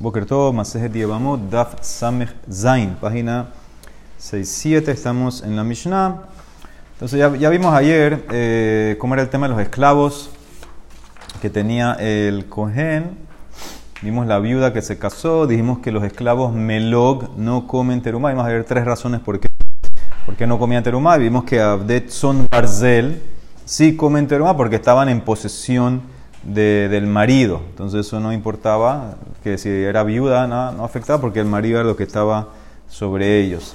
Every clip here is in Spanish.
Boker Tov, Masejet Yevamot, Daf Samech Zain, página 67, estamos en la Mishnah. Entonces ya, ya vimos ayer eh, cómo era el tema de los esclavos que tenía el Cohen. Vimos la viuda que se casó, dijimos que los esclavos Melog no comen terumá. Vimos ayer tres razones por qué, por qué no comían terumá. Vimos que Abdet son Barzel sí comen terumá porque estaban en posesión del marido. Entonces eso no importaba, que si era viuda no, afectaba porque el marido era lo que estaba sobre ellos.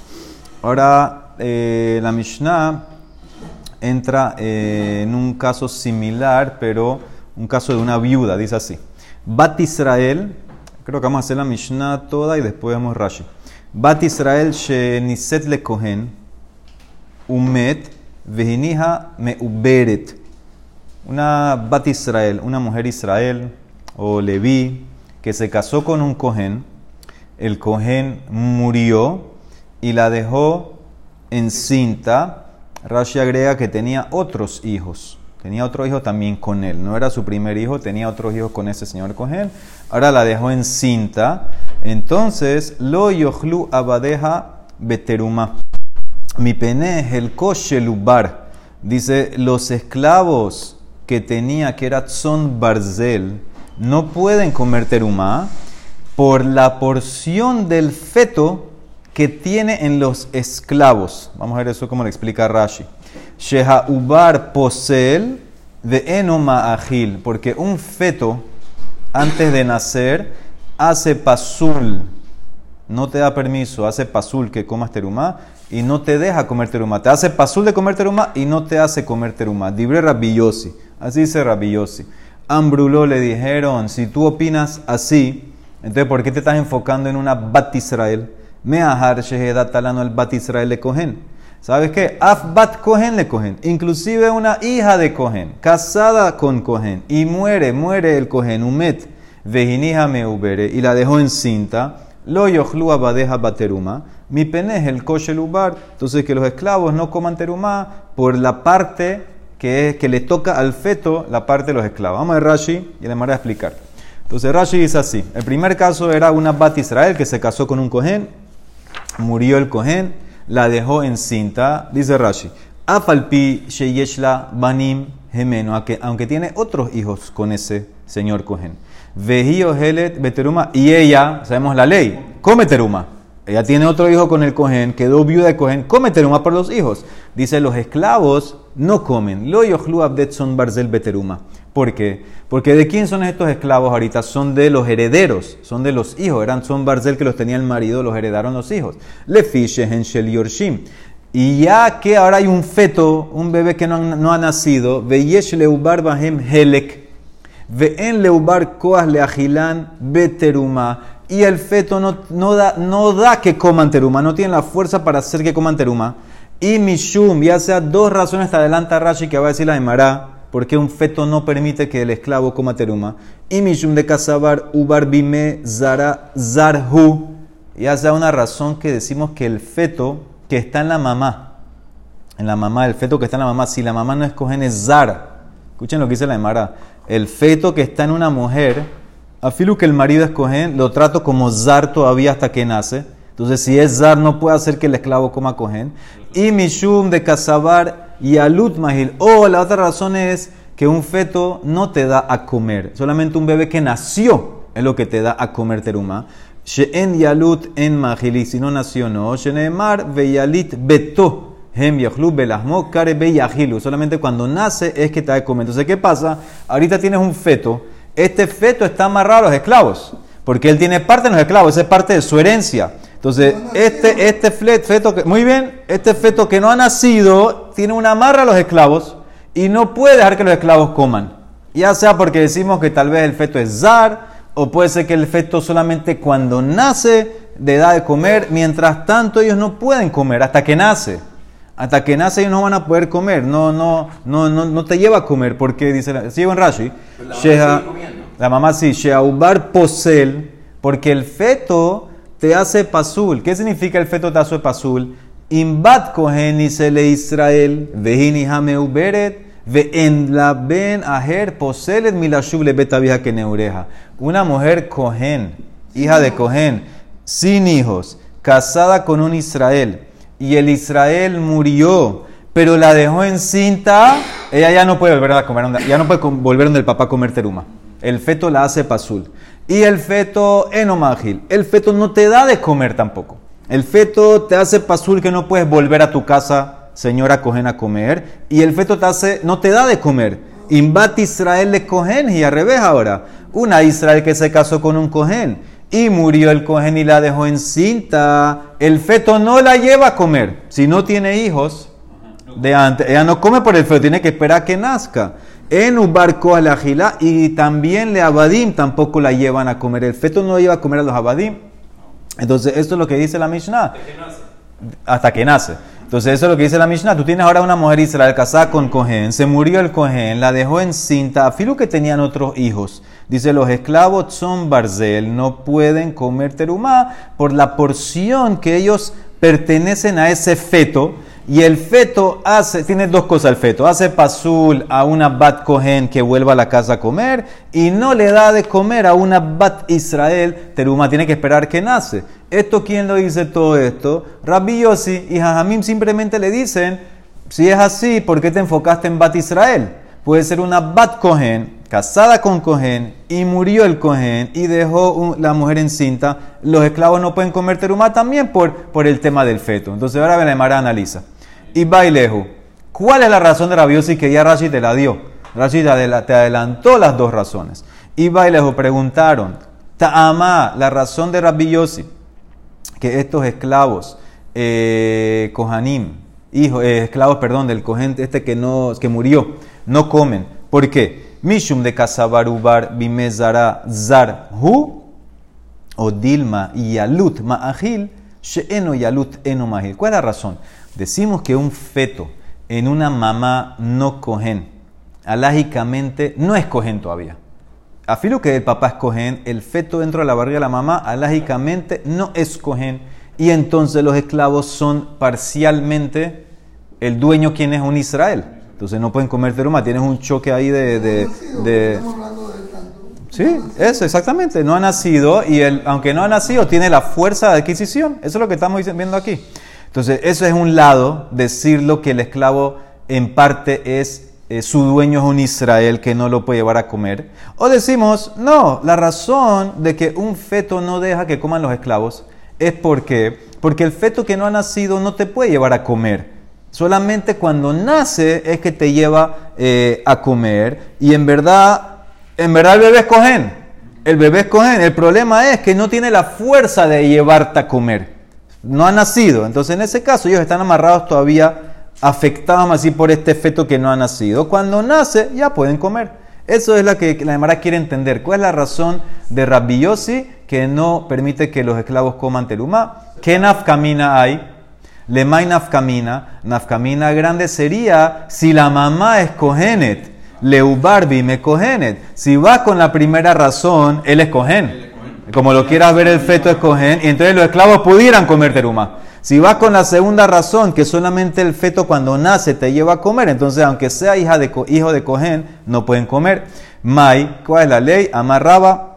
Ahora eh, la Mishnah entra eh, en un caso similar, pero un caso de una viuda, dice así. Bat Israel, creo que vamos a hacer la Mishnah toda y después vemos Rashi. Bat Israel she niset le kohen, umet, vehiniha me uberet una Bat Israel, una mujer Israel o Leví, que se casó con un Cohen, el Cohen murió y la dejó encinta. Rashi agrega que tenía otros hijos. Tenía otro hijo también con él. No era su primer hijo, tenía otros hijos con ese señor Cohen. Ahora la dejó encinta. Entonces, lo yohlu abadeja beteruma. Mi pene el koshelubar. Dice, los esclavos que tenía, que era Tzon Barzel, no pueden comer terumá por la porción del feto que tiene en los esclavos. Vamos a ver eso como le explica Rashi. Sheha ubar posel de enoma agil, porque un feto antes de nacer hace pasul, no te da permiso, hace pasul que comas terumá y no te deja comer terumá. Te hace pasul de comer terumá y no te hace comer terumá. Dibre rabillosi. Así dice Rabbi Yossi. Ambruló le dijeron, si tú opinas así, entonces ¿por qué te estás enfocando en una Bat Israel? Me ahar shehedat talano el Bat Israel le cogen. ¿Sabes qué? Af bat cogen le cogen. Inclusive una hija de cogen, casada con cogen, y muere, muere el cogen, umet, vejinija me ubere, y la dejó encinta, lo yochlu abadeja bateruma, mi pene el kosher ubar. Entonces que los esclavos no coman teruma por la parte que es que le toca al feto la parte de los esclavos. Vamos a ver Rashi y le voy a explicar. Entonces Rashi dice así: el primer caso era una Bat Israel que se casó con un cohen, murió el cohen, la dejó encinta. Dice Rashi: Afalpi sheyeshla banim gemeno, aunque tiene otros hijos con ese señor cohen. Vejio helet beteruma, y ella, sabemos la ley, come teruma. Ella tiene otro hijo con el cohen, quedó viuda de cohen, come teruma por los hijos. Dice, los esclavos no comen. Lo yochlu abdet son barzel beteruma. ¿Por qué? Porque ¿de quién son estos esclavos ahorita? Son de los herederos, son de los hijos. Eran son barzel que los tenía el marido, los heredaron los hijos. Le en shel yorshim. Y ya que ahora hay un feto, un bebé que no, ha nacido, veyesh leubar bahem helek, en leubar koas leagilan beteruma y el feto no, no, da, no da que coman teruma, no tiene la fuerza para hacer que coman teruma. Y Mishum, ya sea dos razones, te adelanta Rashi que va a decir la de porque un feto no permite que el esclavo coma teruma. Y Mishum de Kasabar, Ubar Bime, Zara, Zarhu, ya sea una razón que decimos que el feto que está en la mamá, en la mamá, el feto que está en la mamá, si la mamá no escogen es Zara. Escuchen lo que dice la de El feto que está en una mujer, Afilu que el marido escoge, lo trato como zar todavía hasta que nace. Entonces, si es zar, no puede hacer que el esclavo coma cohen. Y mishum de casabar y alut mahil. O la otra razón es que un feto no te da a comer. Solamente un bebé que nació es lo que te da a comer teruma. She'en yalut en mahili, si no nació no. She'neemar veyalit beto. Hem. Solamente cuando nace es que te da a comer. Entonces, ¿qué pasa? Ahorita tienes un feto este feto está amarrado a los esclavos, porque él tiene parte en los esclavos, esa es parte de su herencia. Entonces, este, este feto, que, muy bien, este feto que no ha nacido tiene una amarra a los esclavos y no puede dejar que los esclavos coman. Ya sea porque decimos que tal vez el feto es zar, o puede ser que el feto solamente cuando nace le da de comer, mientras tanto ellos no pueden comer hasta que nace hasta que nace ellos no van a poder comer, no, no, no, no, no te lleva a comer, porque dice, sigo en Rashi, la, la mamá sí, Sheaubar posel, porque el feto te hace pasul. ¿Qué significa el feto te hace pasul? Imbat kohen le Israel, vehini beret, ve en la ben aher poselet milashuv le que neureja. Una mujer cohen hija de Cohen, sin hijos, casada con un Israel, y el Israel murió, pero la dejó encinta, ella ya no puede volver a comer, ya no puede volver donde el papá a comer teruma. El feto la hace pasul. Y el feto enomagil. El feto no te da de comer tampoco. El feto te hace pasul que no puedes volver a tu casa, señora Cohen, a comer. Y el feto te hace, no te da de comer. Imbat Israel le Cohen y al revés ahora. Una Israel que se casó con un Cohen y murió el Cohen y la dejó encinta. El feto no la lleva a comer. Si no tiene hijos de antes, ella no come por el feto, tiene que esperar a que nazca. En un barco a la gila y también le abadim tampoco la llevan a comer. El feto no lleva a comer a los abadim. Entonces, esto es lo que dice la Mishnah. Hasta que nace. Entonces, eso es lo que dice la Mishnah. Tú tienes ahora una mujer Israel casada con Cohen, se murió el Cohen, la dejó encinta, afirmo que tenían otros hijos. Dice, los esclavos son barzel, no pueden comer terumá por la porción que ellos pertenecen a ese feto y el feto hace, tiene dos cosas el feto, hace pasul a una bat cohen que vuelva a la casa a comer y no le da de comer a una bat Israel, teruma tiene que esperar que nace. ¿Esto quién lo dice todo esto? Rabbi Yossi y Jajamim simplemente le dicen, si es así, ¿por qué te enfocaste en bat Israel? Puede ser una bat cohen, casada con cohen y murió el cohen y dejó la mujer encinta. Los esclavos no pueden comer teruma también por, por el tema del feto. Entonces ahora Benemara analiza y Bailehu. ¿Cuál es la razón de Rabiosi que ya Rashi te la dio? Rashi te adelantó las dos razones. Y Bailehu preguntaron, Ta'ama, la razón de Rabbi que estos esclavos, eh, Kohanim, eh, esclavos, perdón, del cogente este que, no, que murió, no comen. ¿Por qué? Mishum de Kasabarubar bimezara zarhu o dilma yalut ma'ahil she'eno yalut eno mahil. ¿Cuál es la razón? Decimos que un feto en una mamá no cogen, alágicamente no es cogen todavía. Afilo que el papá es cogen, el feto dentro de la barriga de la mamá, alágicamente no es cogen. Y entonces los esclavos son parcialmente el dueño quien es un Israel. Entonces no pueden comer teruma, tienes un choque ahí de... de, de Sí, eso, exactamente. No ha nacido y él, aunque no ha nacido, tiene la fuerza de adquisición. Eso es lo que estamos viendo aquí. Entonces, eso es un lado, decirlo que el esclavo en parte es eh, su dueño es un Israel que no lo puede llevar a comer. O decimos, no, la razón de que un feto no deja que coman los esclavos es porque, porque el feto que no ha nacido no te puede llevar a comer. Solamente cuando nace es que te lleva eh, a comer. Y en verdad, en verdad el bebé es cogen. El bebé es. El problema es que no tiene la fuerza de llevarte a comer no ha nacido. Entonces, en ese caso, ellos están amarrados todavía, afectados así por este feto que no ha nacido. Cuando nace, ya pueden comer. Eso es lo que la Emara quiere entender. ¿Cuál es la razón de Rabbi que no permite que los esclavos coman telumá? ¿Qué nafkamina hay? Lemay nafkamina. Nafkamina grande sería si la mamá es cogenet. Leubarbi me cogenet. Si va con la primera razón, él es cogen. Como lo quieras ver, el feto es cohen, y entonces los esclavos pudieran comer teruma. Si vas con la segunda razón, que solamente el feto cuando nace te lleva a comer, entonces aunque sea hija de, hijo de cohen, no pueden comer. Mai, ¿cuál es la ley? Amarraba.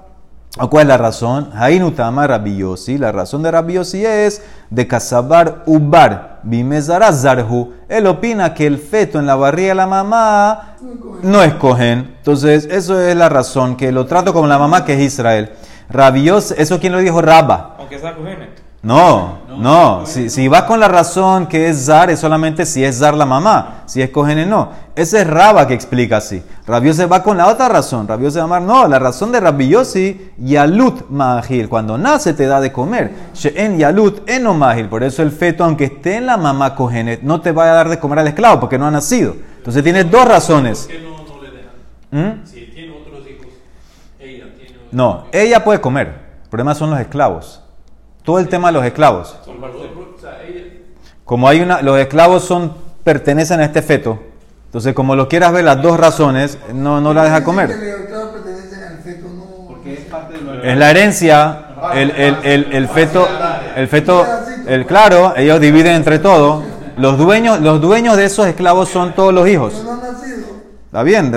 ¿O cuál es la razón? Hainuta amar rabiosi. La razón de rabiosi es de casabar ubar. Bimezara zarhu. Él opina que el feto en la barriga de la mamá no es cohen. Entonces, eso es la razón, que lo trato como la mamá que es Israel. Rabios, ¿eso quién lo dijo? Rabba. Aunque sea No, no. no. Si, si, vas con la razón que es Zar, es solamente si es Zar la mamá. Si es Cogene, no. Ese es Rabba que explica así. Rabiose va con la otra razón. Rabiose va a no, la razón de Rabiosi, Yalut Mahil. Cuando nace te da de comer. She'en Yalut Eno Mahil. Por eso el feto, aunque esté en la mamá Cogene, no te va a dar de comer al esclavo porque no ha nacido. Entonces tiene dos razones. ¿Por qué no, no le dejan? ¿Mm? No, ella puede comer. El problema son los esclavos. Todo el tema de los esclavos. Como hay una, los esclavos son pertenecen a este feto. Entonces, como lo quieras ver, las dos razones, no, no la deja comer. Es la herencia, el, el, el, el feto, el feto, el claro, ellos dividen entre todos. Los dueños, los dueños de esos esclavos son todos los hijos. Está bien,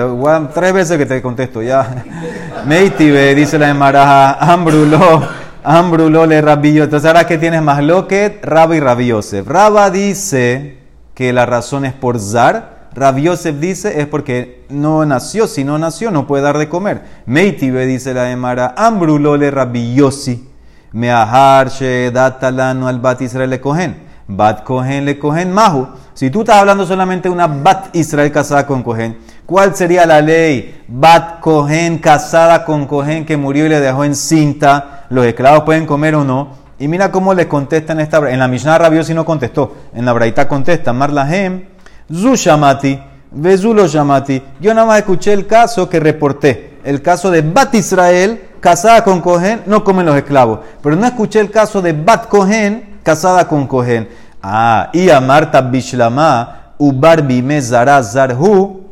tres veces que te contesto ya. Meitive, dice la Emaraja, Ambrulo, Ambrulole Rabillo. Entonces ahora que tienes más loquet, Rabba y Rabiosef. Rabba dice que la razón es por Zar. Rabiosef dice es porque no nació. Si no nació, no puede dar de comer. Meitibe dice la Emara. Ambrulole Rabillosi. Meaharshe datalano al bat Israel le cogen. Bat cogen le cogen mahu. Si tú estás hablando solamente de una bat Israel casada con cogen, ¿cuál sería la ley? Bat cogen casada con cogen que murió y le dejó en cinta. ¿Los esclavos pueden comer o no? Y mira cómo le contesta en esta. En la Mishnah Rabiosi no contestó. En la Braita contesta. Marlahem, Zu Shamati, Vezulo Shamati. Yo nada más escuché el caso que reporté. El caso de Bat Israel casada con Cohen, no comen los esclavos. Pero no escuché el caso de Bat Cohen, casada con Cohen. Ah, y a Marta Bishlama, Ubar Bime Zara Zarhu,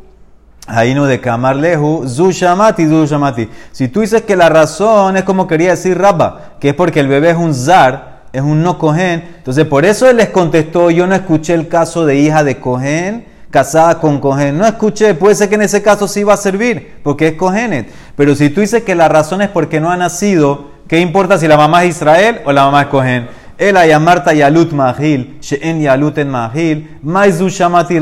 no de Kamarlehu, Zu Shamati, Zu Shamati. Si tú dices que la razón es como quería decir Rabba, que es porque el bebé es un Zar, es un no Cohen, entonces por eso él les contestó, yo no escuché el caso de hija de Cohen casada con Cohen. No escuché, puede ser que en ese caso sí va a servir, porque es Cohenet. Pero si tú dices que la razón es porque no ha nacido, ¿qué importa si la mamá es Israel o la mamá es Cohen? El ayamarta yalut mahil, she'en yalut en mahil, maizu shamati,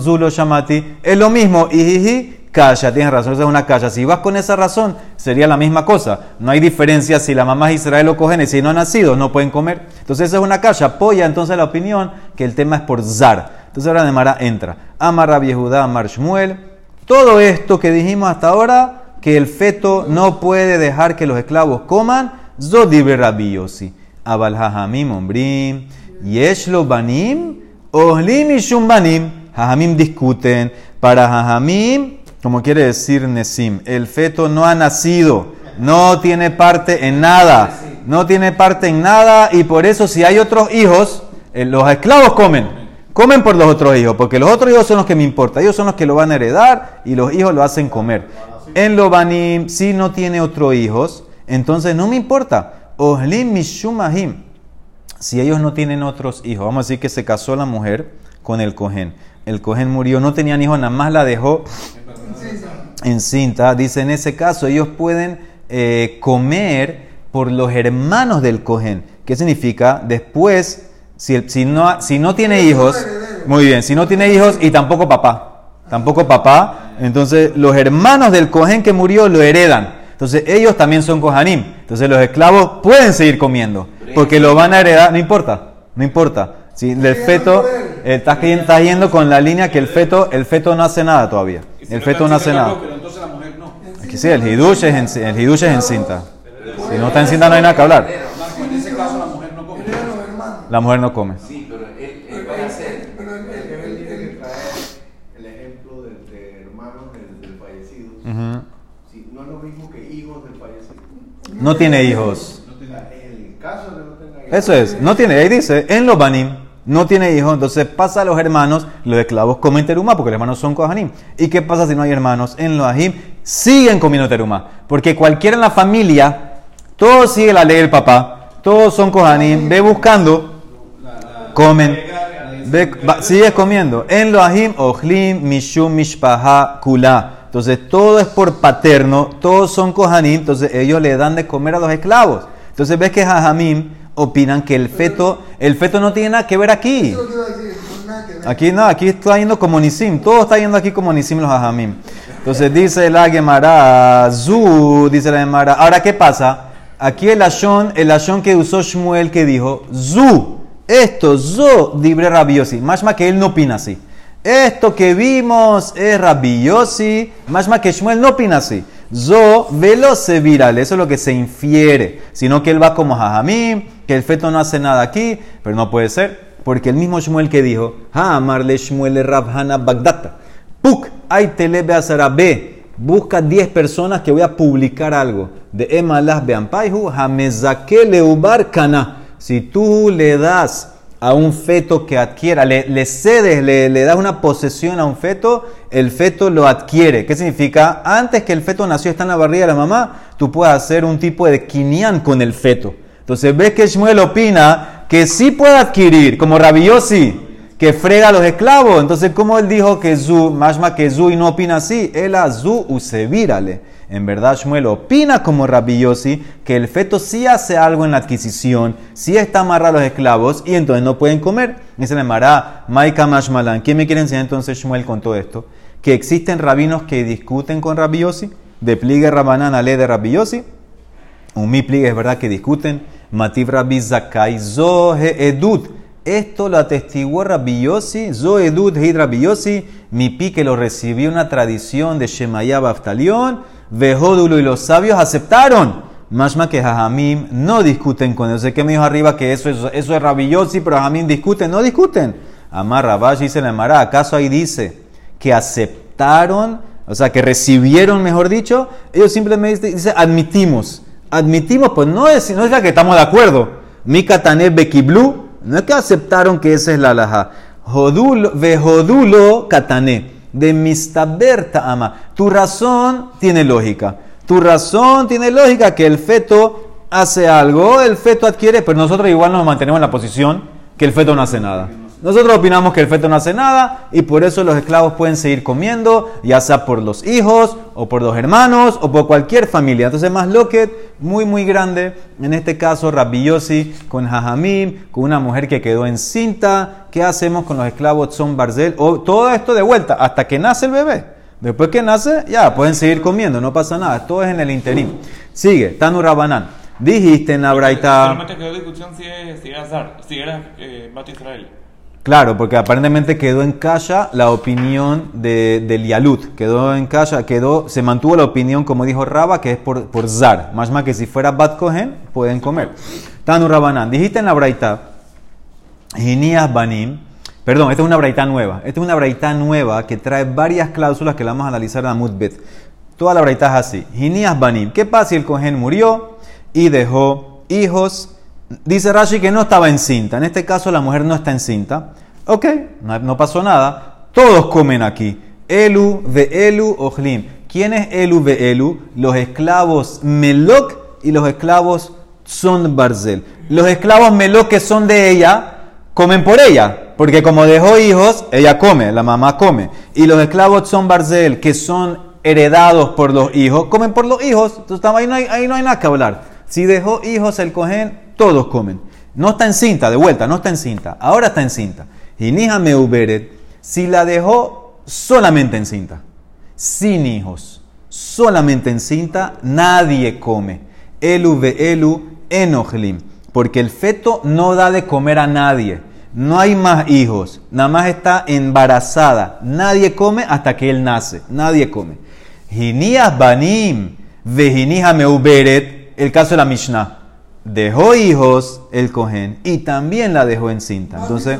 zulo shamati, es lo mismo, y calla, tienes razón, esa es una calla. Si vas con esa razón, sería la misma cosa. No hay diferencia si la mamá es Israel o Cohen, si no ha nacido, no pueden comer. Entonces esa es una calla. Apoya entonces la opinión que el tema es por zar. Entonces ahora de Mara entra. Amar Yehudá, Amar Shmuel. Todo esto que dijimos hasta ahora, que el feto no puede dejar que los esclavos coman, Zodibre Rabbi Yossi. Abal Hajamim Ombrim. Yeshlo Banim. Ohlim y Shumbanim. Hajamim discuten. Para Hajamim, como quiere decir Nesim, el feto no ha nacido. No tiene parte en nada. No tiene parte en nada. Y por eso, si hay otros hijos, eh, los esclavos comen. Comen por los otros hijos, porque los otros hijos son los que me importan. Ellos son los que lo van a heredar y los hijos lo hacen comer. En Lobanim, si no tiene otros hijos, entonces no me importa. Ohlim mishumahim. Si ellos no tienen otros hijos, vamos a decir que se casó la mujer con el cohen. El cohen murió, no tenían hijos, nada más la dejó encinta. Dice, en ese caso ellos pueden eh, comer por los hermanos del cohen. ¿Qué significa? Después si, no, tiene hijos, muy bien, si no tiene hijos y tampoco papá, tampoco papá, entonces los hermanos del cohen que murió lo heredan. Entonces ellos también son cohanim. Entonces los esclavos pueden seguir comiendo, porque lo van a heredar, no importa, no importa. Si el feto, eh, estás, yendo con la línea que el feto, el feto no hace nada todavía. El feto no hace nada. Aquí sí, el hidush es en, el es en cinta. Si no está en cinta no hay nada que hablar la mujer no come. Sí, pero él, él va a No tiene hijos. Eso es, no tiene. Ahí dice, en los banim no tiene hijos, entonces pasa a los hermanos, los esclavos comen teruma porque los hermanos son kohanim. ¿Y qué pasa si no hay hermanos? En los ajim siguen comiendo teruma, porque cualquiera en la familia, todos sigue la ley del papá, todos son kohanim, ve buscando comen. Sigue comiendo. En lo ahim, ohlim, mishum, mishpaha, kula. Entonces todo es por paterno, todos son kohanim, entonces ellos le dan de comer a los esclavos. Entonces ves que jajamim opinan que el feto, el feto no tiene nada que ver aquí. Aquí no, aquí está yendo como nisim, todo está yendo aquí como nisim los jajamim. Entonces dice la Gemara, zu, dice la Gemara. Ahora, ¿qué pasa? Aquí el ashon, el ashon que usó Shmuel que dijo, zu. Esto, zo, dibre rabiosi. Más que él no opina así. Esto que vimos es rabiosi. Más que Shmuel no opina así. Zo, velo se viral. Eso es lo que se infiere. Sino que él va como jajamim, que el feto no hace nada aquí. Pero no puede ser. Porque el mismo Shmuel que dijo, amarle Shmuel rabhana bagdata. Puk, ay telebe azarabe. Busca 10 personas que voy a publicar algo. De emalah beampaihu, hamezake leubar kana si tú le das a un feto que adquiera, le, cedes, le, das una posesión a un feto, el feto lo adquiere. ¿Qué significa? Antes que el feto nació, está en la barriga de la mamá, tú puedes hacer un tipo de quinián con el feto. Entonces ves que Shmuel opina que sí puede adquirir, como Rabiosi, que frega a los esclavos. Entonces, ¿cómo él dijo que Zu, más que Zu y no opina así? Él a Zu usevírale. En verdad, Shmuel opina como Rabbi Yossi que el feto sí hace algo en la adquisición, sí está amarrado a los esclavos y entonces no pueden comer. Dice le Mará, Maika Mashmalan. ¿Quién me quiere enseñar entonces Shmuel con todo esto? Que existen rabinos que discuten con Rabbi Yossi, de pligue Rabanán a ley de Rabbi Yossi. Un mi pligue es verdad que discuten. Mativ Rabbi Zakai, Zohe Edut. Esto lo atestiguó Rabbi Yossi, Zoedud Hid Rabbi Yossi, mi pi que lo recibió una tradición de Shemaya Baftalión, Vejódulo y los sabios aceptaron. Más que Jajamim no discuten con eso. Sé que me dijo arriba que eso, eso, eso es Rabbi Yossi, pero Jajamim discuten, no discuten. Amar Rabash dice la Mara, ¿acaso ahí dice que aceptaron, o sea, que recibieron, mejor dicho? Ellos simplemente dicen, admitimos. Admitimos, pues no es, no es la que estamos de acuerdo. Mi Katané Bekiblu, no es que aceptaron que esa es la alhaja. Vejodulo katané. De mistaberta ama. Tu razón tiene lógica. Tu razón tiene lógica que el feto hace algo, el feto adquiere, pero nosotros igual nos mantenemos en la posición que el feto no hace nada. Nosotros opinamos que el feto no hace nada y por eso los esclavos pueden seguir comiendo, ya sea por los hijos o por los hermanos o por cualquier familia. Entonces, más loquet, muy, muy grande. En este caso, Rabbi con Jajamim, con una mujer que quedó encinta. ¿Qué hacemos con los esclavos son Barzel? O todo esto de vuelta hasta que nace el bebé. Después que nace, ya pueden seguir comiendo, no pasa nada. Todo es en el interín. Sigue, Tanu Rabanán. Dijiste en la Braita. Solamente quedó discusión si, era Azar, si era eh, Israel. Claro, porque aparentemente quedó en calla la opinión de, del Yalut. Quedó en calla, quedó, se mantuvo la opinión, como dijo Raba, que es por, por Zar. Más más que si fuera Bat Kohen, pueden comer. Tanu Rabanán, dijiste en la Braita, Ginías Banim, perdón, esta es una Braita nueva. Esta es una Braita nueva que trae varias cláusulas que la vamos a analizar en la Mutbet. Toda la Braita es así. Ginías Banim, ¿qué pasa si el Kohen murió y dejó hijos? Dice Rashi que no estaba encinta. En este caso la mujer no está encinta. Ok, no, pasó nada. Todos comen aquí. Elu, de Elu, Ojlim. ¿Quién es Elu, de Elu? Los esclavos Melok y los esclavos son Barzel. Los esclavos Melok que son de ella, comen por ella. Porque como dejó hijos, ella come, la mamá come. Y los esclavos son Barzel, que son heredados por los hijos, comen por los hijos. Entonces ahí no hay, ahí no hay nada que hablar. Si dejó hijos el todos comen. No está en cinta, de vuelta, no está en cinta. Ahora está en cinta. Y Nija Meuberet, si la dejó solamente en cinta, sin hijos, solamente en cinta, nadie come. Elu ve elu. Porque el feto no da de comer a nadie. No hay más hijos. Nada más está embarazada. Nadie come hasta que él nace. Nadie come. Ginías banim. Vejinija meuberet. El caso de la Mishnah dejó hijos el Cohen y también la dejó encinta. Entonces,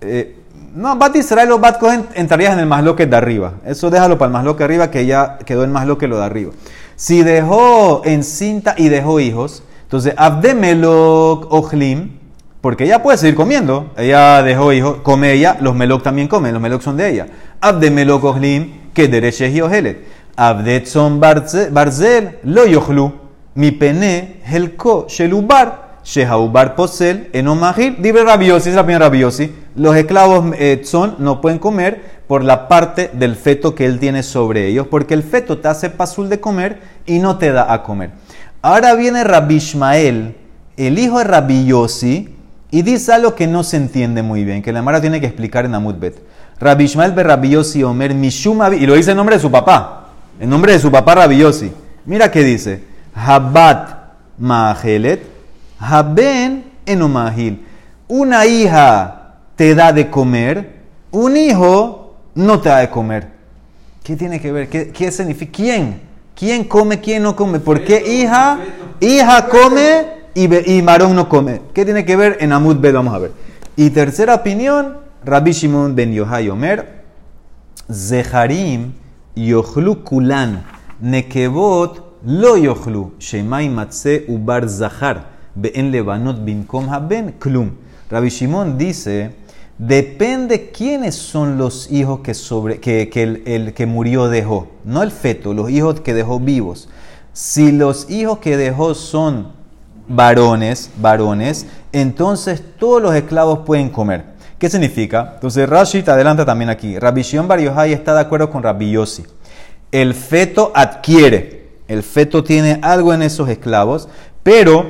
eh, no, Bat Israel o Bat Cohen entrarías en el masloque de arriba. Eso déjalo para el masloque arriba que ya quedó en masloque lo de arriba. Si dejó encinta y dejó hijos, entonces Abdemelok Ojlim, porque ella puede seguir comiendo. Ella dejó hijos, come ella, los Melok también comen, los Melok son de ella. Abdemelok Ojlim, que dereche y Ojelet. Abdet son Barzel, lo Yochlu mi pene helko shelubar shehaubar posel enomahil dibre rabiosi es la primera rabiosi los esclavos eh, son no pueden comer por la parte del feto que él tiene sobre ellos porque el feto te hace pasul de comer y no te da a comer. Ahora viene Rabbi Ishmael el hijo de Rabbi Yossi y dice algo que no se entiende muy bien que la Mara tiene que explicar en Amudbet Rabbi Ishmael be Rabbi Yossi Omer Mishum y lo dice en nombre de su papá en nombre de su papá Rabbi Yossi. Mira qué dice Habat Mahelet, Haben Enomahil. Una hija te da de comer, un hijo no te da de comer. ¿Qué tiene que ver? ¿Qué, significa? ¿Quién? ¿Quién come, quién no come? ¿Por qué hija? Hija come y, y marón no come. ¿Qué tiene que ver? En Amud B vamos a ver. Y tercera opinión, Rabbi Shimon ben Yohai Omer, Zeharim Yochlu Kulan, Nekebot lo yochlu, shemai matze ubar zahar, en levanot binkom haben, klum. Rabbi Shimon dice, depende quiénes son los hijos que, sobre, que, que el, que murió dejó, no el feto, los hijos que dejó vivos. Si los hijos que dejó son varones, varones, entonces todos los esclavos pueden comer. ¿Qué significa? Entonces Rashi te adelanta también aquí. Rabbi Shimon Bar Yochai está de acuerdo con Rabbi Yossi el feto adquiere. El feto tiene algo en esos esclavos, pero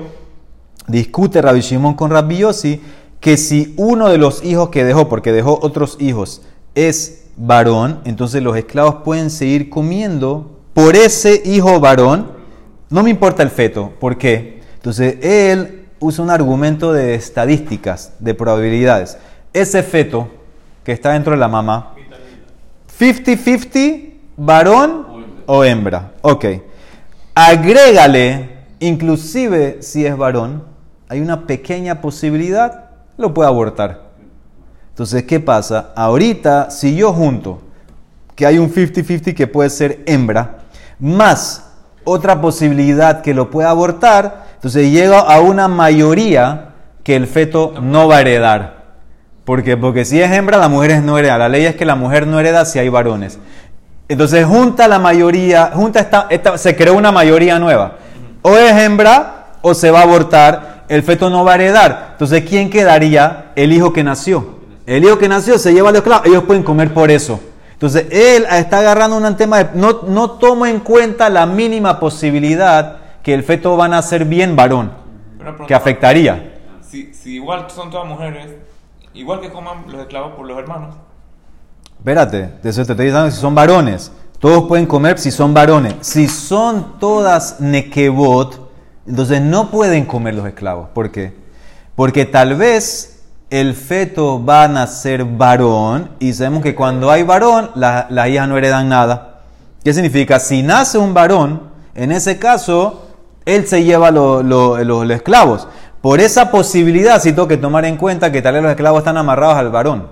discute Rabbi Shimon con Rabbi Yossi que si uno de los hijos que dejó, porque dejó otros hijos, es varón, entonces los esclavos pueden seguir comiendo por ese hijo varón. No me importa el feto. ¿Por qué? Entonces él usa un argumento de estadísticas, de probabilidades. Ese feto que está dentro de la mamá, 50-50, varón o hembra. Ok. Agrégale, inclusive si es varón, hay una pequeña posibilidad, lo puede abortar. Entonces, ¿qué pasa? Ahorita, si yo junto que hay un 50-50 que puede ser hembra, más otra posibilidad que lo pueda abortar, entonces llega a una mayoría que el feto no va a heredar. ¿Por qué? Porque si es hembra, la mujer no hereda. La ley es que la mujer no hereda si hay varones. Entonces junta la mayoría, junta esta, esta, se creó una mayoría nueva. O es hembra o se va a abortar, el feto no va a heredar. Entonces, ¿quién quedaría? El hijo que nació. El hijo que nació se lleva a los esclavos, ellos pueden comer por eso. Entonces, él está agarrando un tema de, no, no toma en cuenta la mínima posibilidad que el feto va a nacer bien varón, pero, que afectaría. Si, si igual son todas mujeres, igual que coman los esclavos por los hermanos. Espérate, te estoy diciendo si son varones. Todos pueden comer si son varones. Si son todas nekebot, entonces no pueden comer los esclavos. ¿Por qué? Porque tal vez el feto va a nacer varón y sabemos que cuando hay varón, las la hijas no heredan nada. ¿Qué significa? Si nace un varón, en ese caso, él se lleva lo- lo- los, esclavos. Por esa posibilidad, sí tengo que tomar en cuenta que tal vez los esclavos están amarrados al varón.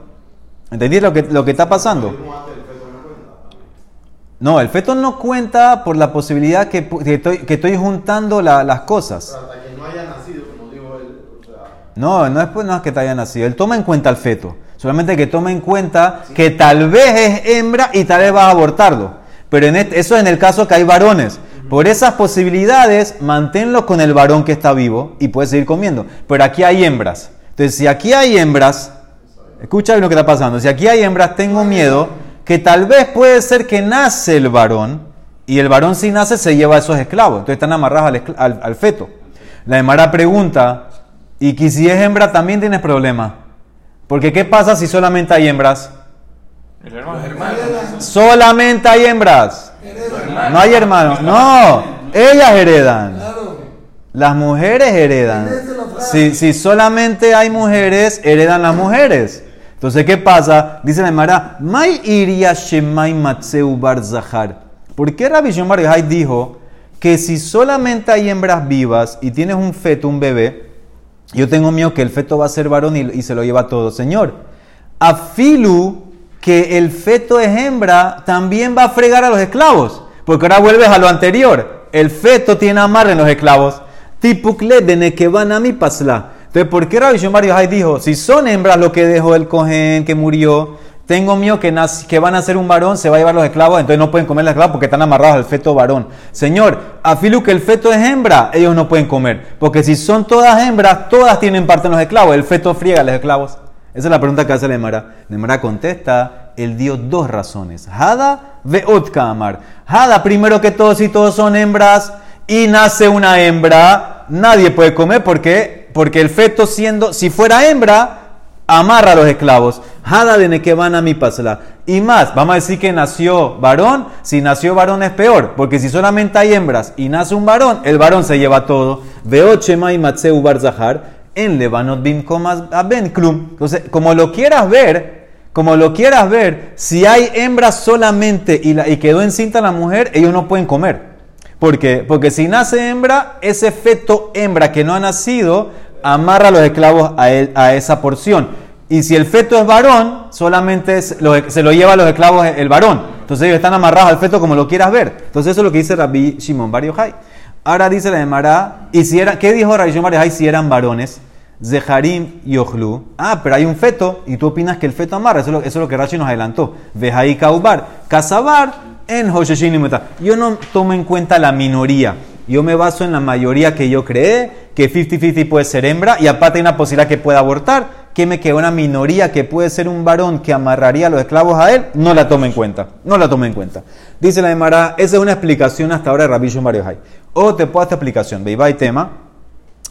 ¿Entendí lo que, lo que está pasando? No, el feto no cuenta por la posibilidad que, estoy, que estoy juntando la- las cosas. Pero hasta que no haya nacido, como dijo él, o sea, No, no es, pues, no es que te haya nacido. Él toma en cuenta al feto. Solamente que toma en cuenta que tal vez es hembra y tal vez vas a abortarlo. Pero en este- eso es en el caso que hay varones. Por esas posibilidades, manténlo con el varón que está vivo y puedes seguir comiendo. Pero aquí hay hembras. Entonces, si aquí hay hembras, escucha bien lo que está pasando. Si aquí hay hembras, tengo miedo que tal vez puede ser que nace el varón y el varón si nace se lleva a esos esclavos. Entonces están amarrados al, escl- al- al feto. La Emara pregunta, ¿y que si es hembra también tienes problema? Porque ¿qué pasa si solamente hay hembras? El hermano. Solamente hay hembras. No hay hermanos. No, ellas heredan. Las mujeres heredan. Si, si solamente hay mujeres, heredan las mujeres. Entonces, ¿qué pasa? Dice la Emara, Mai iria shemai matzeu bar zahar. ¿Por qué Rabbi Shimon Bar dijo que si solamente hay hembras vivas y tienes un feto, un bebé, yo tengo miedo que el feto va a ser varón y, y se lo lleva todo? Señor, afilu que el feto es hembra, también va a fregar a los esclavos. Porque ahora vuelves a lo anterior. El feto tiene amarre en los esclavos. Tipukle de nekebanami pasla. Entonces, ¿por qué Rabbi Shimon Bar Yochai dijo, si son hembras lo que dejó el cohen que murió, tengo miedo que, van a ser un varón, se va a llevar los esclavos, entonces no pueden comer los esclavos porque están amarrados al feto varón. Señor, afilu que el feto es hembra, ellos no pueden comer. Porque si son todas hembras, todas tienen parte en los esclavos. El feto friega a los esclavos. Esa es la pregunta que hace la Emara. La Emara contesta, él dio dos razones. Hada veot kamar. Hada, primero que todo, si todos son hembras y nace una hembra, nadie puede comer porque, porque el feto siendo, si fuera hembra, amarra a los esclavos. Hada de nekebana mi pasla. Y más, vamos a decir que nació varón. Si nació varón es peor, porque si solamente hay hembras y nace un varón, el varón se lleva todo. Veochema y matzeu bar zahar en levanot bim comas aben klum. Entonces, como lo quieras ver, como lo quieras ver, si hay hembras solamente y, y quedó encinta la mujer, ellos no pueden comer. ¿Por qué? Porque si nace hembra, ese feto hembra que no ha nacido amarra a los esclavos a, esa porción. Y si el feto es varón, solamente se lo lleva a los esclavos el varón. Entonces ellos están amarrados al feto como lo quieras ver. Entonces eso es lo que dice Rabbi Shimon Bar. Ahora dice la Emara, y si era, ¿qué dijo Rabbi Shimon Bar Yochai si eran varones? Zeharim y Ohlu. Ah, pero hay un feto y tú opinas que el feto amarra. Eso es lo, eso es lo que Rashi nos adelantó. Vejai Kaubar. Kazabar en Hosheshin y. Yo no tomo en cuenta la minoría. Yo me baso en la mayoría que yo creé, que 50-50 puede ser hembra y aparte hay una posibilidad que pueda abortar. que me queda una minoría que puede ser un varón que amarraría a los esclavos a él, no la tome en cuenta. No la tome en cuenta. Dice la Emara, esa es una explicación hasta ahora de Rabbi Mario Hay. O te puedo esta explicación. Y tema.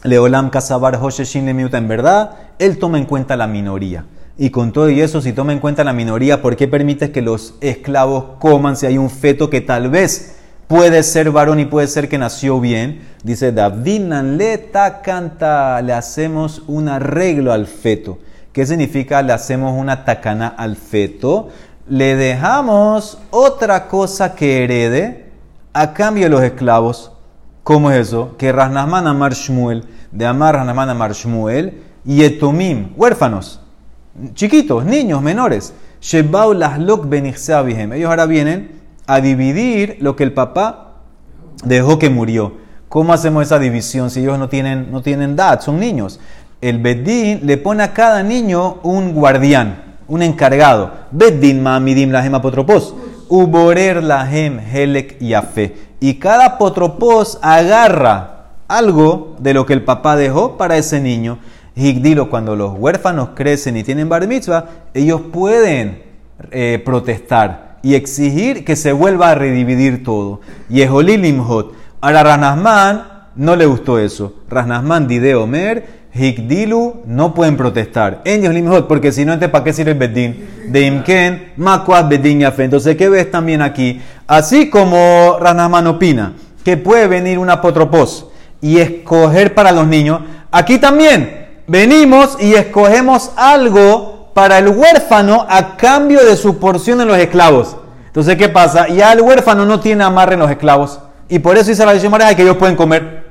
Leolam Kasabar Hosheshin. En verdad, él toma en cuenta la minoría. Y con todo y eso, si toma en cuenta la minoría, ¿por qué permites que los esclavos coman si hay un feto que tal vez puede ser varón y puede ser que nació bien? Dice Davinan le canta, le hacemos un arreglo al feto. ¿Qué significa le hacemos una tacana al feto? Le dejamos otra cosa que herede a cambio de los esclavos. ¿Cómo es eso? Que Rasnasman amar Shmuel, de amar Rasnasman amar Shmuel, y Etomim, huérfanos chiquitos, niños, menores. Shebau lahlok Ellos ahora vienen a dividir lo que el papá dejó que murió. ¿Cómo hacemos esa división si ellos no tienen, no tienen edad, son niños? El Bedín le pone a cada niño un guardián, un encargado. Bedín mamidim lahem apotropos. Uborer lahem helek yafe. Y cada apotropos agarra algo de lo que el papá dejó para ese niño. Higdilo, cuando los huérfanos crecen y tienen bar mitzvah, ellos pueden eh, protestar y exigir que se vuelva a redividir todo. Y Limhot. Ahora Rasnasman no le gustó eso. Rasnasman dide Omer, Higdilu no pueden protestar. En Limhot, porque si no, ¿para qué sirve el Bedín? De Imken, Makwat Bedín Yafe. Entonces, ¿qué ves también aquí? Así como Rasnasman opina que puede venir un apotropos y escoger para los niños, aquí también venimos y escogemos algo para el huérfano a cambio de su porción en los esclavos. Entonces, ¿qué pasa? Ya el huérfano no tiene amarre en los esclavos. Y por eso dice la María que ellos pueden comer.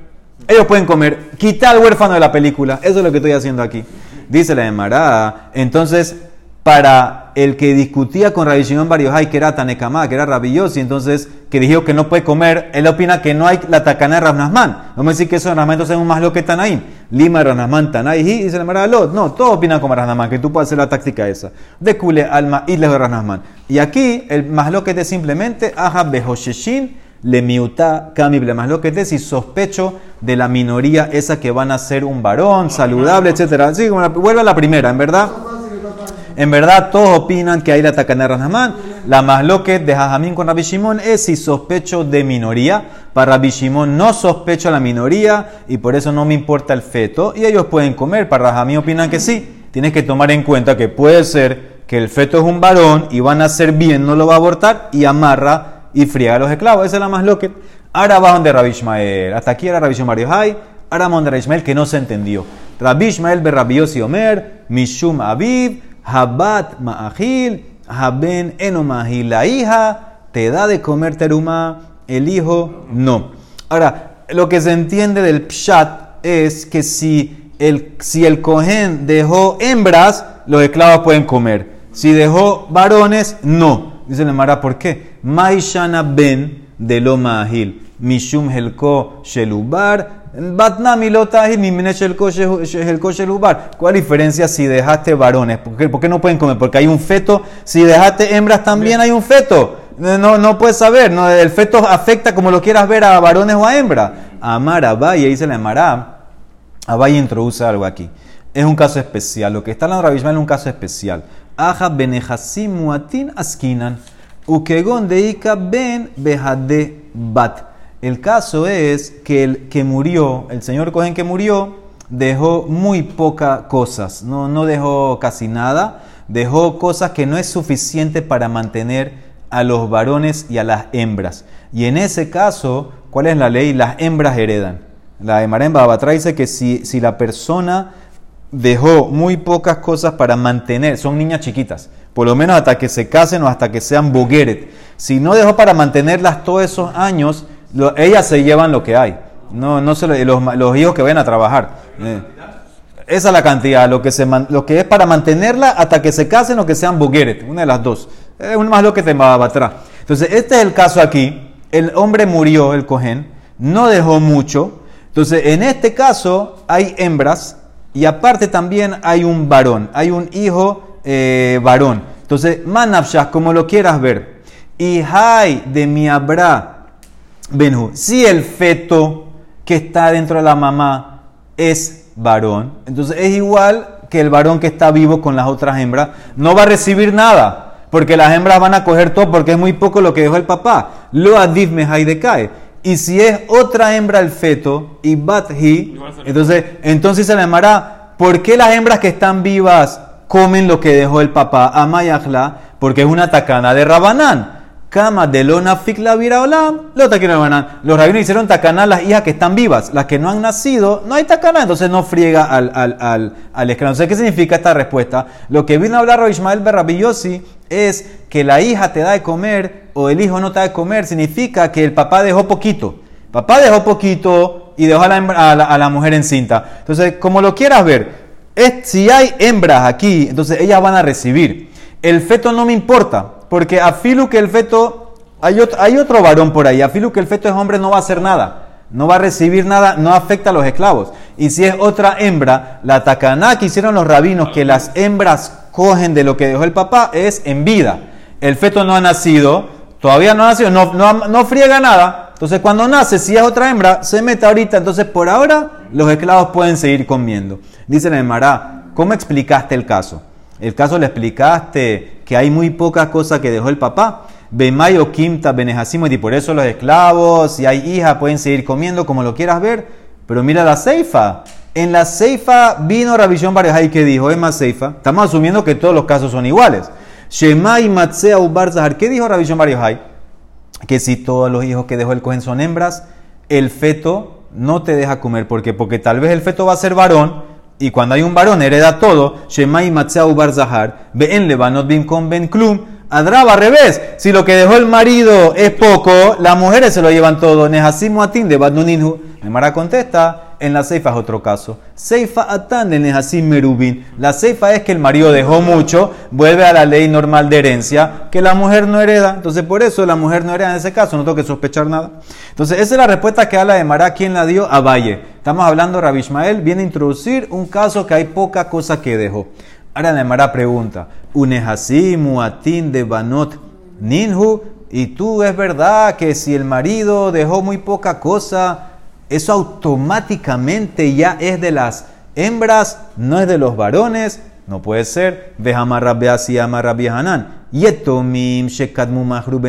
Ellos pueden comer. Quita al huérfano de la película. Eso es lo que estoy haciendo aquí. Dice la de Entonces, para el que discutía con Rabbi Shimon Bar que era Tanekamá, que era rabilloso, y entonces que dijo que no puede comer, él opina que no hay la tacana de Rabnasman. Vamos a decir que eso de entonces es más lo que Tanaim. Lima Rabnasman Tanaim, y se le mara Lot. No, todos opinan como Rabnasman, que tú puedes hacer la táctica esa. De Kule Alma y de Rabnasman. Y aquí el más lo que te simplemente, Aja Behosheshin le miuta kami más lo que te si sospecho de la minoría esa que van a ser un varón saludable, etcétera. Sí, vuelve a la primera, en verdad. En verdad, todos opinan que hay la tacaná Rasnamán. La más que de Jajamín con Rabbi Shimon es si sospecho de minoría. Para Rabbi Shimon no sospecho la minoría y por eso no me importa el feto. Y ellos pueden comer. Para Jajamín opinan que sí. Tienes que tomar en cuenta que puede ser que el feto es un varón y van a ser bien, no lo va a abortar y amarra y friega a los esclavos. Esa es la más loca. Ahora va donde Rabbi Ishmael. Hasta aquí era Rabbi Ishmael Hay. Ahora donde Rabbi Ishmael que no se entendió. Rabbi Ishmael be Rabbi Omer, Mishum Aviv. Habat ma'ahil, haben enomahil. La hija te da de comer teruma, el hijo no. Ahora, lo que se entiende del pshat es que si el, si el cohen dejó hembras, los esclavos pueden comer. Si dejó varones, no. Dice la Mara, ¿por qué? Maishana ben de lo. Mishum helko shelubar ¿Cuál diferencia si dejaste varones? ¿Por qué, no pueden comer? Porque hay un feto. Si dejaste hembras también hay un feto. No, no puedes saber. No, el feto afecta como lo quieras ver a varones o a hembras. Amar a Valle, dice la Amará. Valle introduce algo aquí. Es un caso especial. Lo que está en la Rabishma es un caso especial. Aja benejasim muatin askinan. Ukegon deika ben behade bat. El caso es que el que murió, el señor Cohen que murió, dejó muy pocas cosas, no, no dejó casi nada, dejó cosas que no es suficiente para mantener a los varones y a las hembras. Y en ese caso, ¿cuál es la ley? Las hembras heredan. La de Marén Babatra dice que si, si la persona dejó muy pocas cosas para mantener, son niñas chiquitas, por lo menos hasta que se casen o hasta que sean bogueret. Si no dejó para mantenerlas todos esos años, ellas se llevan lo que hay. No, no se, los, los hijos que vayan a trabajar. Eh, esa es la cantidad, lo que, se, lo que es para mantenerla hasta que se casen o que sean bugueret, una de las dos. Es un más lo que te va atrás. Entonces, este es el caso aquí. El hombre murió, el cohen, no dejó mucho. Entonces, en este caso hay hembras y aparte también hay un varón, hay un hijo eh, varón. Entonces, manafshah, como lo quieras ver. Y hay de mi abra Benhu. Si el feto que está dentro de la mamá es varón, entonces es igual que el varón que está vivo con las otras hembras no va a recibir nada. Porque las hembras van a coger todo porque es muy poco lo que dejó el papá. Lo adif mejai decae. Y si es otra hembra el feto y bat hi, entonces, entonces se le llamará, ¿por qué las hembras que están vivas comen lo que dejó el papá? Amayahla, porque es una tacana de Rabanán. Kama de lona fikla vira olam, lo. Los rabinos hicieron tacana a las hijas que están vivas. Las que no han nacido, no hay tacana, entonces no friega al, al, al, al esclavo. ¿qué significa esta respuesta? Lo que vino a hablar Ismael Berrabillosi es que la hija te da de comer o el hijo no te da de comer, significa que el papá dejó poquito. Papá dejó poquito y dejó a la, a la, mujer encinta. Entonces, como lo quieras ver, es, si hay hembras aquí, entonces ellas van a recibir. El feto no me importa, porque a Filu que el feto, hay otro, hay otro varón por ahí, a Filu que el feto es hombre no va a hacer nada no va a recibir nada, no afecta a los esclavos. Y si es otra hembra, la tacaná que hicieron los rabinos, que las hembras cogen de lo que dejó el papá, es en vida. El feto no ha nacido, todavía no ha nacido, no, no, friega nada. Entonces cuando nace, si es otra hembra, se mete ahorita. Entonces por ahora los esclavos pueden seguir comiendo. Dice la Emara, ¿cómo explicaste el caso? El caso le explicaste que hay muy pocas cosas que dejó el papá. Bemayo Kimta Benejacimo, y por eso los esclavos, si hay hija, pueden seguir comiendo como lo quieras ver. Pero mira la ceifa. En la ceifa vino Rabishon Barejai que dijo, es más ceifa. Estamos asumiendo que todos los casos son iguales. Shemai Matzea Ubar Zahar. ¿Qué dijo Rabishon Barejai? Que si todos los hijos que dejó el cohen son hembras, el feto no te deja comer. ¿Por qué? Porque tal vez el feto va a ser varón y cuando hay un varón hereda todo. Shemai Matzea Ubar Zahar. en Levanot Bim con Ben Klum. Adraba al revés. Si lo que dejó el marido es poco, las mujeres se lo llevan todo. Nehasimu atin de Badnuninhu. Mara contesta, en la ceifa es otro caso. Ceifa atan de Nehasim merubin. La ceifa es que el marido dejó mucho, vuelve a la ley normal de herencia, que la mujer no hereda. Entonces, por eso la mujer no hereda en ese caso, no tengo que sospechar nada. Entonces, esa es la respuesta que habla de Mara. ¿Quién la dio? A Valle. Estamos hablando, Rabbi Ishmael viene a introducir un caso que hay poca cosa que dejó. Ahora la Mara pregunta, Unehasí muatin de banot ninhu, y tú es verdad que si el marido dejó muy poca cosa, eso automáticamente ya es de las hembras, no es de los varones, no puede ser. Amarra hanan. Yetomim shekadmu mahru.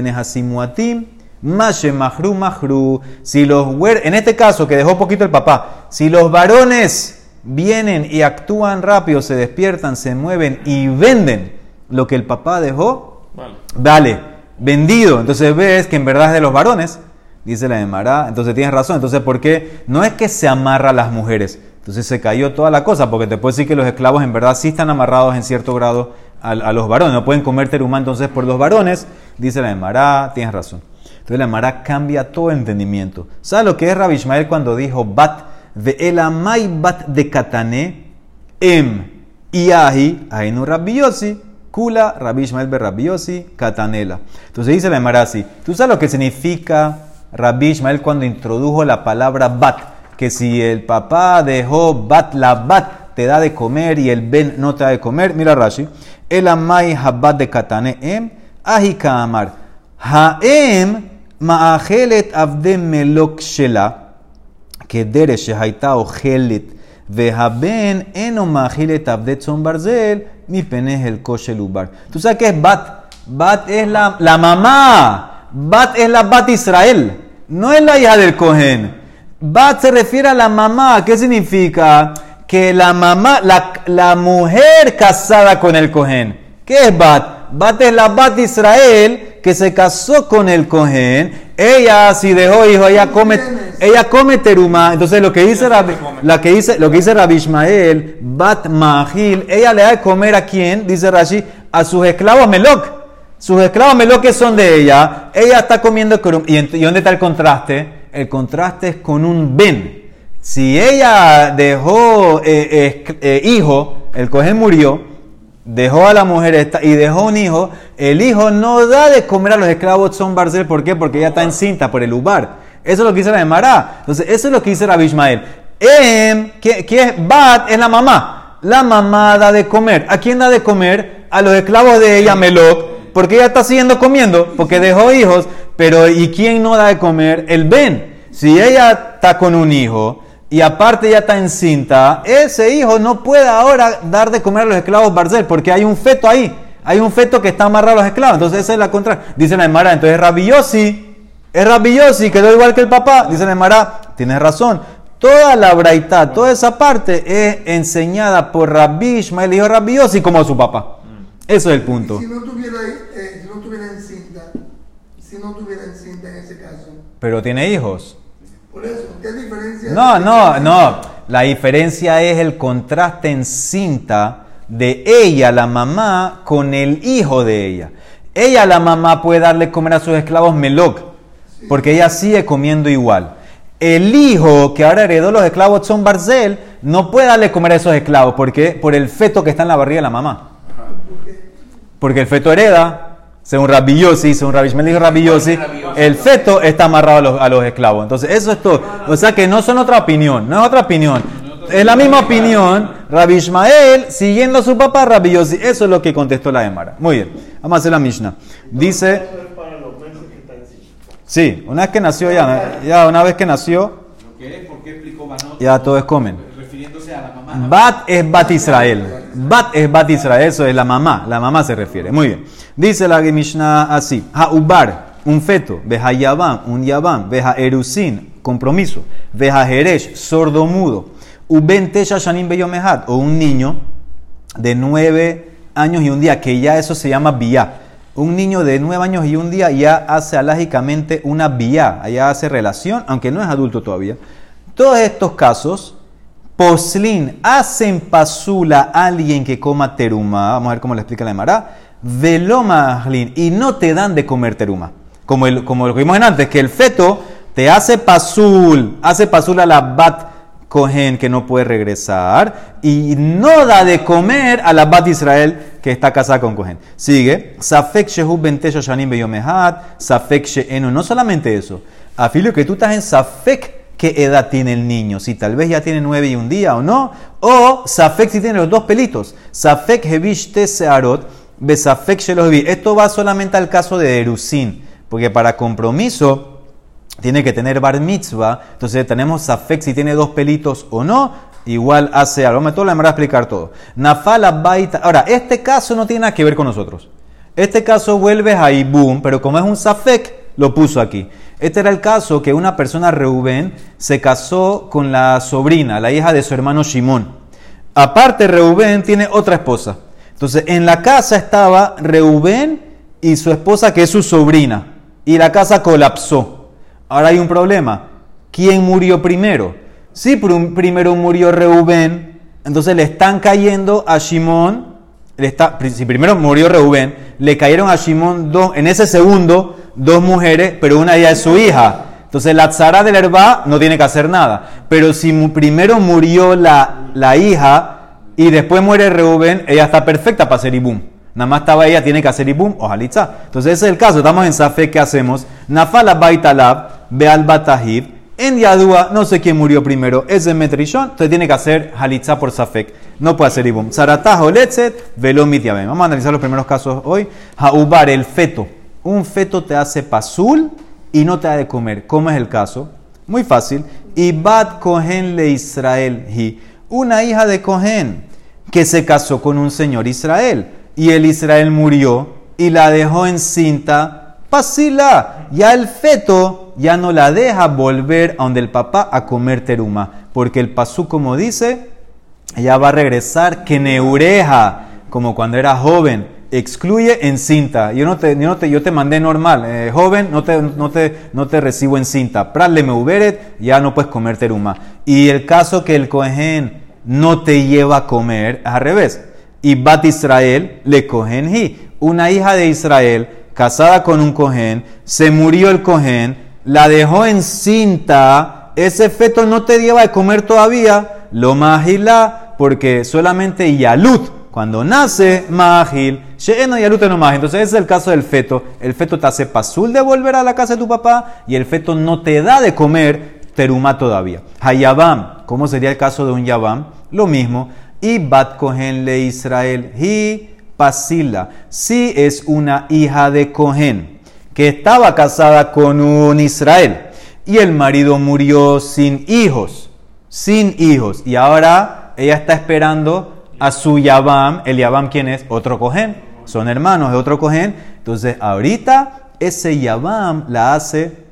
Mashe mahru mahru. Si los en este caso que dejó poquito el papá, si los varones vienen y actúan rápido, se despiertan, se mueven y venden lo que el papá dejó, vale, vendido. Entonces ves que en verdad es de los varones, dice la Emara. Entonces tienes razón. Entonces, ¿por qué? No es que se amarra a las mujeres. Entonces se cayó toda la cosa, porque te puedo decir que los esclavos en verdad sí están amarrados en cierto grado a, los varones. No pueden comer terumá entonces por los varones, dice la Emara. Tienes razón. Entonces la Emara cambia todo entendimiento. ¿Sabes lo que es Rabbi Ishmael cuando dijo bat? Ve'elamai bat de katane em iahi ainu rabiosi kula rabbi Ishmael katanela. Entonces dice la Emarasi, ¿tú sabes lo que significa Rabbi Ishmael cuando introdujo la palabra bat? Que si el papá dejó bat, la bat te da de comer y el ben no te da de comer. Mira Rashi, el amai habat de katane em ahi amar. Haem ma'achelet avdem melok shela. כדרך שהייתה אוכלת והבן אינו מאכיל את עבדי צאן ברזל מפני חלקו של עובר. Tú sabes que es bat. Bat es la, la mamá. Bat No es la hija del Cohen. Bat se refiere a la mamá. ¿Qué significa? Que la mamá, la, la mujer casada con el Cohen. ¿Qué es Bat? Bat es la Bat Israel que se casó con el Cohen ella si dejó hijo, ella come, ella come teruma. Entonces lo que dice Rabbi, la que dice, lo que dice Rabbi Ishmael, Bat Mahil, ella le da de comer a quién, dice Rashi, a sus esclavos Melok. Sus esclavos Melok que son de ella, ella está comiendo ¿Y, ¿Y dónde está el contraste? El contraste es con un ben. Si ella dejó eh, eh, hijo, el coge murió, dejó a la mujer esta y dejó un hijo, el hijo no da de comer a los esclavos son barcel. ¿Por qué? Porque ella está encinta por el ubar. Eso es lo que dice la Emara. Entonces, eso es lo que dice Rabbi Ishmael. Em, ¿qué, es Bat? Es la mamá. La mamá da de comer. ¿A quién da de comer? A los esclavos de ella, Meloc. Porque ella está siguiendo comiendo, porque dejó hijos. Pero ¿y quién no da de comer? El Ben. Si ella está con un hijo y aparte ya está encinta, ese hijo no puede ahora dar de comer a los esclavos Barzel, porque hay un feto ahí. Hay un feto que está amarrado a los esclavos. Entonces esa es la contra. Dice la Emara, entonces Rabillosi, es Rabillosi, quedó igual que el papá. Dice la Emara, tienes razón. Toda la braita, toda esa parte es enseñada por Rabbi Ishmael, hijo Rabillosi, como su papá. Eso es el punto. Si no tuviera, eh, si no tuviera encinta, si no tuviera encinta en ese caso, Pero tiene hijos. por eso, ¿qué diferencia? No, no, no. La diferencia es el contraste en cinta de ella, la mamá, con el hijo de ella. Ella, la mamá, puede darle comer a sus esclavos meloc, porque ella sigue comiendo igual. El hijo que ahora heredó los esclavos son Barzel, no puede darle comer a esos esclavos, porque por el feto que está en la barriga de la mamá. Porque el feto hereda, según Rabbi Yossi, según Rabbi Shmuel dijo Rabbi Yossi, el feto está amarrado a los, a los esclavos. Entonces, eso es todo. O sea que no son otra opinión, no es otra opinión. Es la misma opinión, Rabbi Ishmael, siguiendo a su papá, Rabbi Yossi. Eso es lo que contestó la Emara. Muy bien, vamos a hacer la Mishnah. Dice, sí, una vez que nació ya, ya una vez que nació, ¿por qué explicó ya todos comen. Refiriéndose a la mamá. Bat es Bat Israel. Bat es Bat Israel, eso es la mamá. La mamá se refiere. Muy bien. Dice la Mishnah así: Haubar, un feto. Veja Yabam, un Yabam. Veja Erusin, compromiso. Veja Jeresh, sordomudo. Uben Tesha Shanim Beyomehat, o un niño de nueve años y un día, que ya eso se llama Biyá. Un niño de nueve años y un día ya hace alágicamente una Biyá, ya hace relación, aunque no es adulto todavía. Todos estos casos, Poslin, hacen pasula a alguien que coma teruma. Vamos a ver cómo le explica la Emara. Velomahlin, y no te dan de comer teruma. Como, el, como lo que vimos antes, que el feto te hace pasul, hace pasul a la bat cohen que no puede regresar y no da de comer a la bat Israel que está casada con cohen. Sigue, safek shehu bentesha shanim beyomehat, safek sheenu. No solamente eso, afilio que tú estás en safek qué edad tiene el niño, si tal vez ya tiene nueve y un día o no, o Safek si tiene los dos pelitos, Safek Hevish te Searot, Besafek Shelos Hevish. Esto va solamente al caso de Erusin, porque para compromiso tiene que tener bar mitzvah, entonces tenemos Safek si tiene dos pelitos o no, igual hace algo. Me todo la explicar todo. Nafala Baita. Ahora, este caso no tiene nada que ver con nosotros. Este caso vuelve a Ibum, pero como es un Safek, lo puso aquí. Este era el caso que una persona, Reubén, se casó con la sobrina, la hija de su hermano Shimón. Aparte, Reubén tiene otra esposa. Entonces, en la casa estaba Reubén y su esposa, que es su sobrina. Y la casa colapsó. Ahora hay un problema. ¿Quién murió primero? Si primero murió Reubén, entonces le están cayendo a Shimón. Si primero murió Reubén, le cayeron a Shimón dos, en ese segundo dos mujeres, pero una ya es su hija. Entonces la tzara del herba no tiene que hacer nada. Pero si primero murió la, la hija y después muere Reubén, ella está perfecta para hacer ibum. Nada más estaba ella, tiene que hacer ibum o. Entonces ese es el caso. Estamos en Safe, ¿qué hacemos? Nafala baitalab, beal batahib. En Yadua, no sé quién murió primero, es de Metrishon, entonces tiene que hacer halitza por Safek. No puede hacer ibum. Zaratajo letzet, velomit Vamos a analizar los primeros casos hoy. Haubar, el feto un feto te hace pasul y no te ha de comer. ¿Cómo es el caso? Muy fácil. Y Bat Cohen le Israel hi. Una hija de Cohen que se casó con un señor Israel. Y el Israel murió y la dejó encinta. Pasila. Ya el feto ya no la deja volver a donde el papá a comer teruma. Porque el pasú, como dice, ella va a regresar que neureja, como cuando era joven excluye en cinta. Yo no te, yo no te, yo te mandé normal, eh, joven, no te, no, te, no te recibo en cinta. Prale me uberet, ya no puedes comer teruma. Y el caso que el cohen no te lleva a comer, es al revés. Y Bat Israel le cohen hi. Una hija de Israel, casada con un cohen, se murió el cohen, la dejó en cinta. Ese feto no te lleva a comer todavía, lo magila, porque solamente Yalut cuando nace, Mahil, Sheeno y no más. Entonces, ese es el caso del feto. El feto te hace pasul de volver a la casa de tu papá y el feto no te da de comer teruma todavía. Hayabam, ¿cómo sería el caso de un Yabam? Lo mismo. Y Bat Kohen le Israel, hi pasila. Si es una hija de Kohen que estaba casada con un Israel y el marido murió sin hijos. sin hijos. Y ahora ella está esperando a su Yabam. ¿El Yabam quién es? Otro Cohen. Son hermanos de otro Cohen. Entonces, ahorita ese Yabam la hace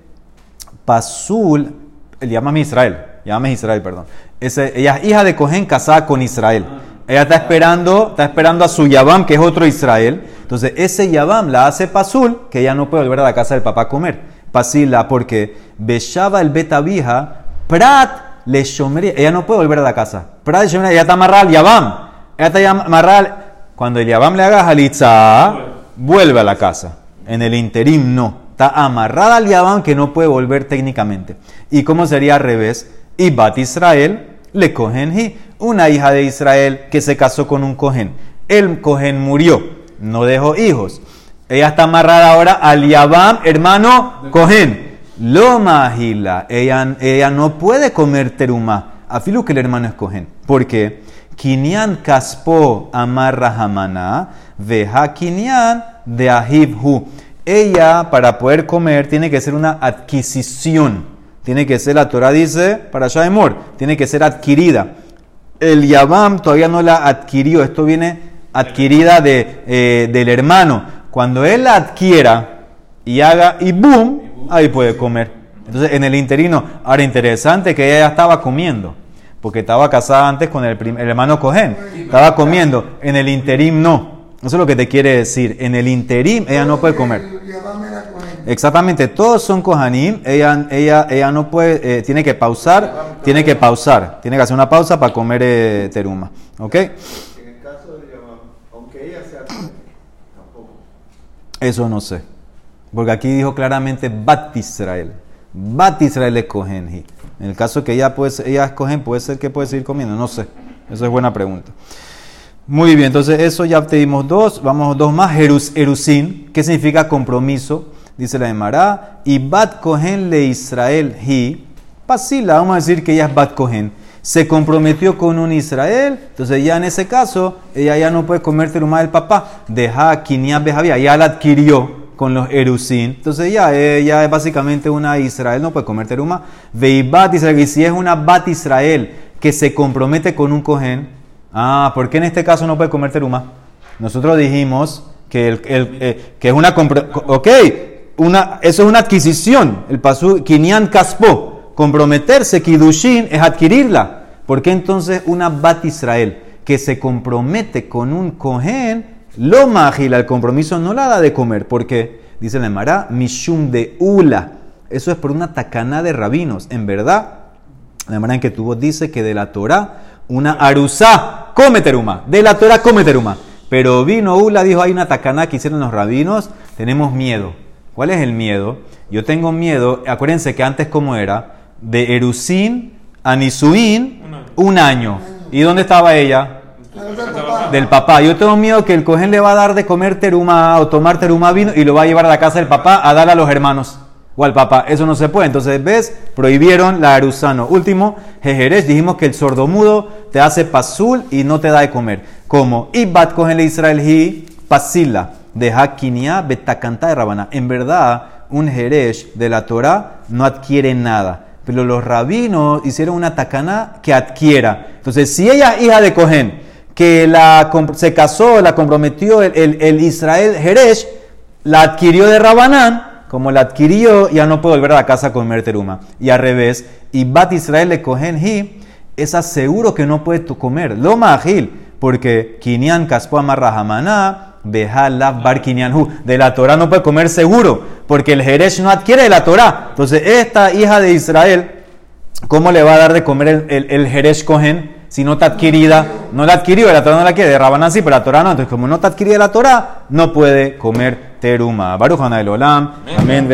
Pasul. El Yabam es Israel. Yabam es Israel, perdón. Ese- ella es hija de Cohen casada con Israel. Ella está esperando, está esperando a su Yabam, que es otro Israel. Entonces, ese Yabam la hace Pasul, que ella no puede volver a la casa del papá a comer. Pasila, porque Beshaba el Betabija, Prat le shomería. Ella no puede volver a la casa. Prat le shomería, ella está amarrada al. Ella está ya amarrada. al- Cuando el Yabam le haga Jalitza, vuelve a la casa. En el interim no. Está amarrada al Yabam que no puede volver técnicamente. ¿Y cómo sería al revés? Y Bat Israel le cogen hi, una hija de Israel que se casó con un cohen. El cohen murió, no dejó hijos. Ella está amarrada ahora al Yabam, hermano cohen. Lo magila, ella, ella no puede comer teruma. Afilu que el hermano es cohen. ¿Por qué? Kinyan caspo amarra hamana, veja kinyan de ahibhu. Ella, para poder comer, tiene que ser una adquisición. Tiene que ser, la Torah dice, para Shaemor, tiene que ser adquirida. El Yabam todavía no la adquirió. Esto viene adquirida de, eh, del hermano. Cuando él la adquiera y haga y boom, ahí puede comer. Entonces, en el interino, ahora interesante que ella ya estaba comiendo, porque estaba casada antes con el, el hermano Cohen. Estaba comiendo. En el interim no. Eso es lo que te quiere decir. En el interim ella no puede comer. Exactamente, todos son Kohanim. Ella, ella, ella no puede, eh, tiene que pausar, tiene que pausar, tiene que hacer una pausa para comer eh, teruma. ¿Ok? En el caso de aunque ella sea tampoco. Eso no sé. Porque aquí dijo claramente Bat Israel. Bat Israel es Kohen. En el caso que ella, puede ser- ella es Kohen, puede ser que puede seguir comiendo. No sé. Eso es buena pregunta. Muy bien, entonces eso ya te dimos dos. Vamos dos más. Jerus, Erusin, ¿qué significa compromiso? Dice la Emara. Y Bat Kohen le Israel hi. Pasila, vamos a decir que ella es Bat Kohen. Se comprometió con un Israel, entonces ya en ese caso, ella ya no puede comer terumá del papá. Deja Kiniab Behavia, ya la adquirió con los Erusin. Entonces ya ella es básicamente una Israel, no puede comer teruma. Veibat Israel, y si es una Bat Israel que se compromete con un Cohen, ah, ¿por qué en este caso no puede comer teruma? Nosotros dijimos que, el, eh, que es una... Ok, una, eso es una adquisición. El pasú Kinyan Kaspo. Comprometerse, Kidushin, es adquirirla. ¿Por qué entonces una Bat Israel que se compromete con un Cohen, lo magila, el compromiso no la da de comer? Porque, dice la Emara, Mishum de Ula. Eso es por una tacaná de rabinos. En verdad, la manera en que tu voz dice que de la Torah, una arusá come teruma. De la Torah come teruma. Pero vino Ula, dijo, hay una tacaná que hicieron los rabinos, tenemos miedo. ¿Cuál es el miedo? Yo tengo miedo, acuérdense que antes cómo era, de Erusín a Nisuín, Un año. un año. ¿Y dónde estaba ella? Del papá. Yo tengo miedo que el cohen le va a dar de comer teruma o tomar teruma vino y lo va a llevar a la casa del papá a dar a los hermanos o al papá. Eso no se puede. Entonces, ¿ves? Prohibieron la arusano. Último, Jejerez, dijimos que el sordomudo te hace pasul y no te da de comer. Como Ibat le Israel hi pasila de hakinia betakanta de rabana. En verdad, un Jeresh de la Torah no adquiere nada. Pero los rabinos hicieron una takana que adquiera. Entonces, si ella es hija de Cohen, que la, se casó, la comprometió el, el- el Israel Jeresh, la adquirió de Rabanán, como la adquirió, ya no puede volver a la casa a comer teruma. Y al revés, y Bat Israel le cogen hi, esa seguro que no puede comer. Lo magil, porque Kinyan Kaspo Amarrahamana, Behala Bar Kinyan Hu. De la Torah no puede comer seguro, porque el Jeresh no adquiere de la Torah. Entonces, esta hija de Israel, ¿cómo le va a dar de comer el, el, el Jeresh Cohen si no está adquirida? No la adquirió, la Torah no la quiere, de Rabanán sí, pero la Torah no. Entonces, como no está adquirida la Torah, no puede comer teruma. Baruch Olam. Amén.